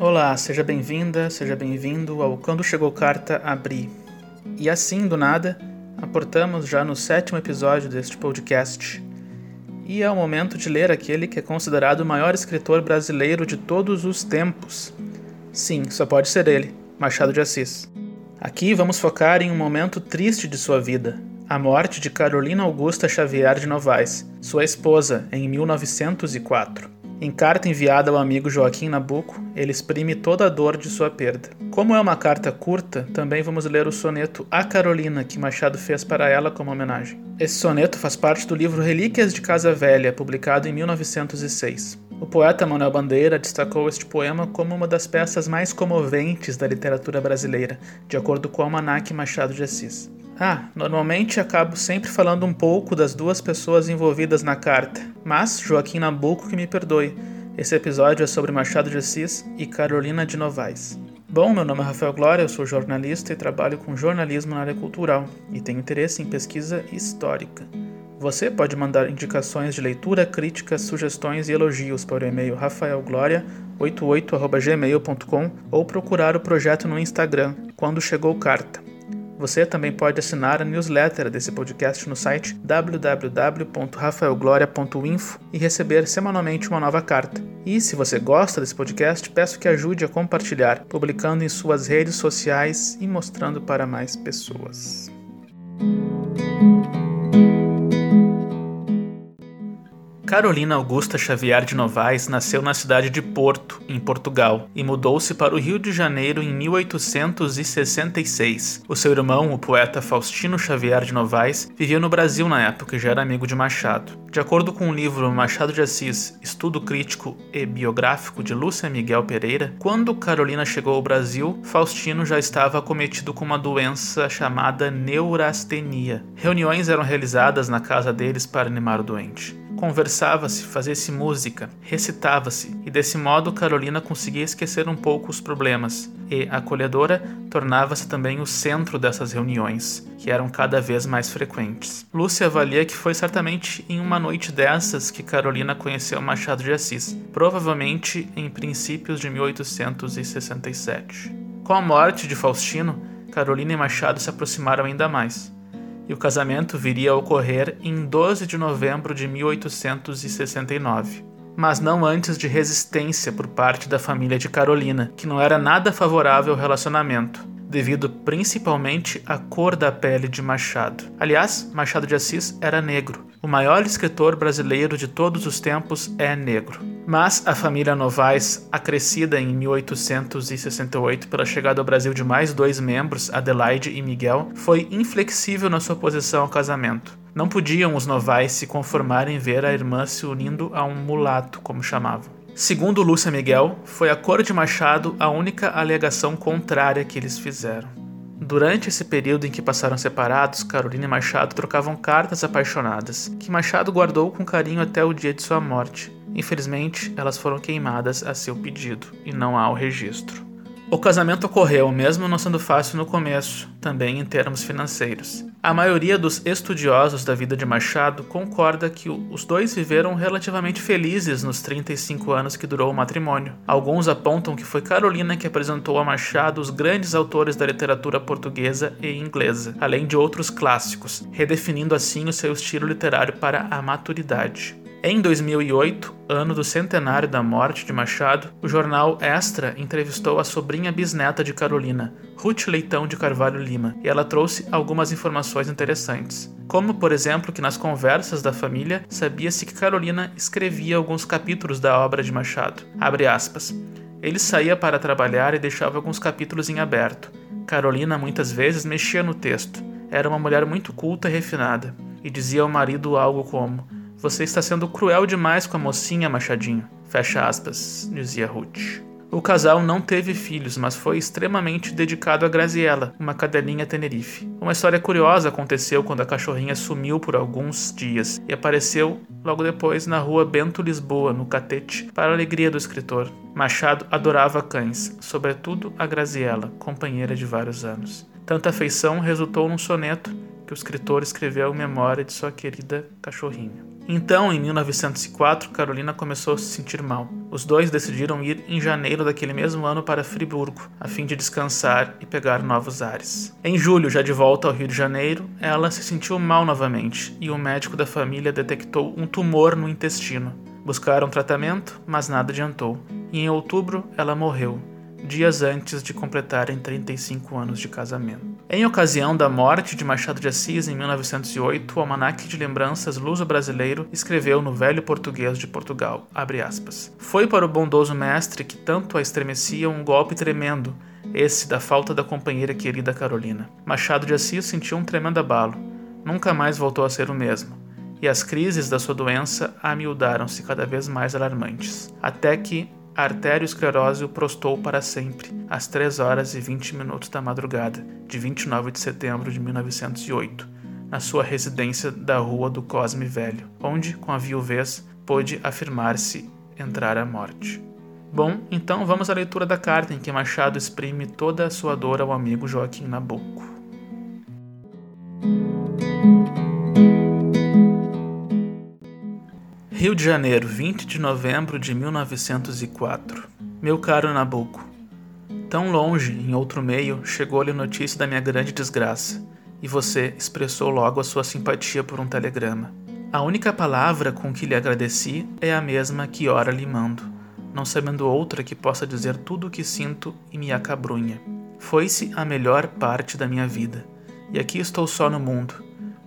Olá, seja bem-vinda, seja bem-vindo ao Quando Chegou Carta Abri. E assim, do nada, aportamos já no sétimo episódio deste podcast. E é o momento de ler aquele que é considerado o maior escritor brasileiro de todos os tempos. Sim, só pode ser ele, Machado de Assis. Aqui vamos focar em um momento triste de sua vida, a morte de Carolina Augusta Xavier de Novaes, sua esposa, em 1904. Em carta enviada ao amigo Joaquim Nabuco, ele exprime toda a dor de sua perda. Como é uma carta curta, também vamos ler o soneto A Carolina, que Machado fez para ela como homenagem. Esse soneto faz parte do livro Relíquias de Casa Velha, publicado em 1906. O poeta Manuel Bandeira destacou este poema como uma das peças mais comoventes da literatura brasileira, de acordo com o Almanac Machado de Assis. Ah, normalmente acabo sempre falando um pouco das duas pessoas envolvidas na carta, mas Joaquim Nabuco que me perdoe. Esse episódio é sobre Machado de Assis e Carolina de Novaes. Bom, meu nome é Rafael Glória, eu sou jornalista e trabalho com jornalismo na área cultural e tenho interesse em pesquisa histórica. Você pode mandar indicações de leitura, críticas, sugestões e elogios para o e-mail rafaelgloria88@gmail.com ou procurar o projeto no Instagram quando chegou carta. Você também pode assinar a newsletter desse podcast no site www.rafaelgloria.info e receber semanalmente uma nova carta. E se você gosta desse podcast, peço que ajude a compartilhar, publicando em suas redes sociais e mostrando para mais pessoas. Carolina Augusta Xavier de Novaes nasceu na cidade de Porto, em Portugal, e mudou-se para o Rio de Janeiro em 1866. O seu irmão, o poeta Faustino Xavier de Novaes, vivia no Brasil na época e já era amigo de Machado. De acordo com o livro Machado de Assis, Estudo Crítico e Biográfico de Lúcia Miguel Pereira, quando Carolina chegou ao Brasil, Faustino já estava acometido com uma doença chamada neurastenia. Reuniões eram realizadas na casa deles para animar o doente. Conversava-se, fazia-se música, recitava-se, e desse modo Carolina conseguia esquecer um pouco os problemas, e, acolhedora, tornava-se também o centro dessas reuniões, que eram cada vez mais frequentes. Lúcia avalia que foi certamente em uma noite dessas que Carolina conheceu Machado de Assis, provavelmente em princípios de 1867. Com a morte de Faustino, Carolina e Machado se aproximaram ainda mais e o casamento viria a ocorrer em 12 de novembro de 1869. Mas não antes de resistência por parte da família de Carolina, que não era nada favorável ao relacionamento, devido principalmente à cor da pele de Machado. Aliás, Machado de Assis era negro. O maior escritor brasileiro de todos os tempos é negro. Mas a família Novaes, acrescida em 1868 pela chegada ao Brasil de mais dois membros, Adelaide e Miguel, foi inflexível na sua posição ao casamento. Não podiam os Novaes se conformar em ver a irmã se unindo a um mulato, como chamavam. Segundo Lúcia Miguel, foi a cor de Machado a única alegação contrária que eles fizeram. Durante esse período em que passaram separados, Carolina e Machado trocavam cartas apaixonadas, que Machado guardou com carinho até o dia de sua morte. Infelizmente, elas foram queimadas a seu pedido e não há o registro. O casamento ocorreu, mesmo não sendo fácil no começo, também em termos financeiros. A maioria dos estudiosos da vida de Machado concorda que os dois viveram relativamente felizes nos 35 anos que durou o matrimônio. Alguns apontam que foi Carolina que apresentou a Machado os grandes autores da literatura portuguesa e inglesa, além de outros clássicos, redefinindo assim o seu estilo literário para a maturidade. Em 2008, ano do centenário da morte de Machado, o jornal Extra entrevistou a sobrinha bisneta de Carolina, Ruth Leitão de Carvalho Lima, e ela trouxe algumas informações interessantes. Como, por exemplo, que nas conversas da família sabia-se que Carolina escrevia alguns capítulos da obra de Machado. Ele saía para trabalhar e deixava alguns capítulos em aberto. Carolina muitas vezes mexia no texto. Era uma mulher muito culta e refinada, e dizia ao marido algo como você está sendo cruel demais com a mocinha, Machadinho. Fecha aspas, dizia Ruth. O casal não teve filhos, mas foi extremamente dedicado a Graziella, uma cadelinha tenerife. Uma história curiosa aconteceu quando a cachorrinha sumiu por alguns dias e apareceu logo depois na rua Bento Lisboa, no Catete, para a alegria do escritor. Machado adorava cães, sobretudo a Graziella, companheira de vários anos. Tanta afeição resultou num soneto que o escritor escreveu em memória de sua querida cachorrinha. Então, em 1904, Carolina começou a se sentir mal. Os dois decidiram ir em janeiro daquele mesmo ano para Friburgo, a fim de descansar e pegar novos ares. Em julho, já de volta ao Rio de Janeiro, ela se sentiu mal novamente e o médico da família detectou um tumor no intestino. Buscaram tratamento, mas nada adiantou. E em outubro, ela morreu, dias antes de completarem 35 anos de casamento. Em ocasião da morte de Machado de Assis em 1908, o Almanaque de Lembranças Luso-Brasileiro escreveu no velho português de Portugal, aspas, Foi para o bondoso mestre que tanto a estremecia um golpe tremendo, esse da falta da companheira querida Carolina. Machado de Assis sentiu um tremendo abalo. Nunca mais voltou a ser o mesmo e as crises da sua doença amiudaram-se cada vez mais alarmantes, até que, a arteriosclerose o prostou para sempre, às 3 horas e 20 minutos da madrugada de 29 de setembro de 1908, na sua residência da Rua do Cosme Velho, onde, com a viuvez, pôde afirmar-se entrar à morte. Bom, então vamos à leitura da carta em que Machado exprime toda a sua dor ao amigo Joaquim Nabuco. Rio de Janeiro, 20 de novembro de 1904. Meu caro Nabucco, tão longe, em outro meio, chegou-lhe notícia da minha grande desgraça, e você expressou logo a sua simpatia por um telegrama. A única palavra com que lhe agradeci é a mesma que ora lhe mando, não sabendo outra que possa dizer tudo o que sinto e me acabrunha. Foi-se a melhor parte da minha vida, e aqui estou só no mundo.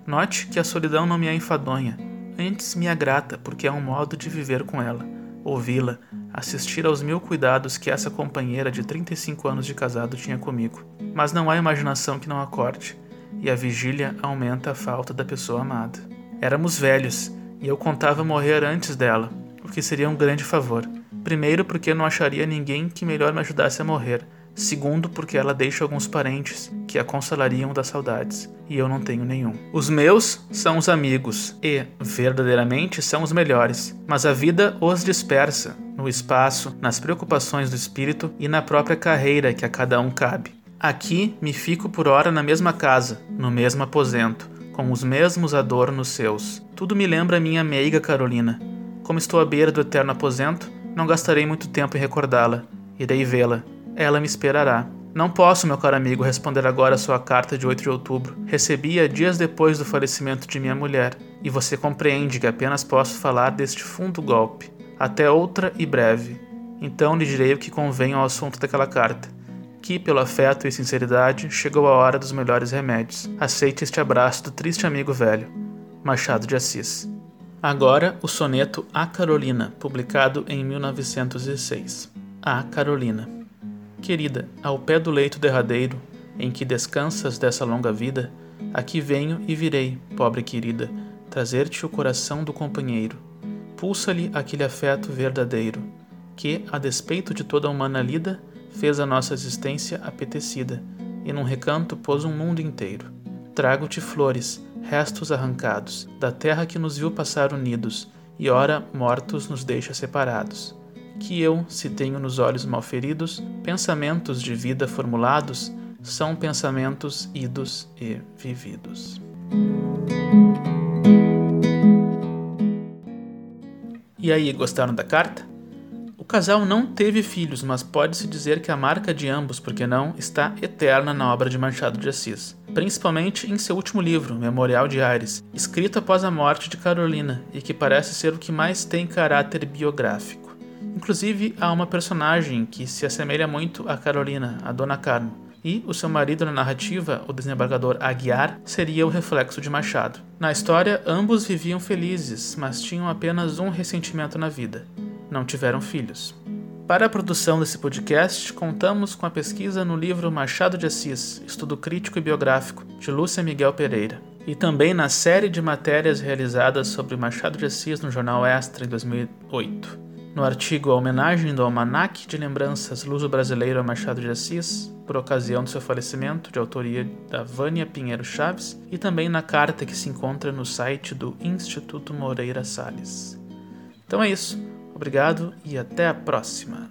Note que a solidão não me é enfadonha, Antes me agrata, porque é um modo de viver com ela, ouvi-la, assistir aos mil cuidados que essa companheira de 35 anos de casado tinha comigo. Mas não há imaginação que não acorde, e a vigília aumenta a falta da pessoa amada. Éramos velhos, e eu contava morrer antes dela, o que seria um grande favor. Primeiro, porque não acharia ninguém que melhor me ajudasse a morrer, Segundo, porque ela deixa alguns parentes que a consolariam das saudades, e eu não tenho nenhum. Os meus são os amigos, e, verdadeiramente, são os melhores, mas a vida os dispersa no espaço, nas preocupações do espírito e na própria carreira que a cada um cabe. Aqui me fico por hora na mesma casa, no mesmo aposento, com os mesmos adornos seus. Tudo me lembra minha meiga Carolina. Como estou à beira do eterno aposento, não gastarei muito tempo em recordá-la. Irei vê-la ela me esperará. Não posso, meu caro amigo, responder agora a sua carta de 8 de outubro. Recebi-a dias depois do falecimento de minha mulher, e você compreende que apenas posso falar deste fundo golpe. Até outra e breve. Então lhe direi o que convém ao assunto daquela carta. Que, pelo afeto e sinceridade, chegou a hora dos melhores remédios. Aceite este abraço do triste amigo velho. Machado de Assis. Agora, o soneto A Carolina, publicado em 1906. A Carolina. Querida, ao pé do leito derradeiro, em que descansas dessa longa vida, aqui venho e virei, pobre querida, trazer-te o coração do companheiro. Pulsa-lhe aquele afeto verdadeiro, que, a despeito de toda a humana lida, fez a nossa existência apetecida, e num recanto pôs um mundo inteiro. Trago-te flores, restos arrancados, da terra que nos viu passar unidos, e ora mortos nos deixa separados que eu, se tenho nos olhos mal feridos, pensamentos de vida formulados, são pensamentos idos e vividos. E aí, gostaram da carta? O casal não teve filhos, mas pode-se dizer que a marca de ambos, porque não, está eterna na obra de Machado de Assis, principalmente em seu último livro, Memorial de Ares, escrito após a morte de Carolina e que parece ser o que mais tem caráter biográfico. Inclusive, há uma personagem que se assemelha muito a Carolina, a Dona Carmo, e o seu marido na narrativa, o desembargador Aguiar, seria o reflexo de Machado. Na história, ambos viviam felizes, mas tinham apenas um ressentimento na vida: não tiveram filhos. Para a produção desse podcast, contamos com a pesquisa no livro Machado de Assis, Estudo Crítico e Biográfico, de Lúcia Miguel Pereira, e também na série de matérias realizadas sobre Machado de Assis no jornal Extra em 2008. No artigo A Homenagem do Almanaque de Lembranças Luso-Brasileiro a Machado de Assis, por ocasião do seu falecimento, de autoria da Vânia Pinheiro Chaves, e também na carta que se encontra no site do Instituto Moreira Salles. Então é isso. Obrigado e até a próxima.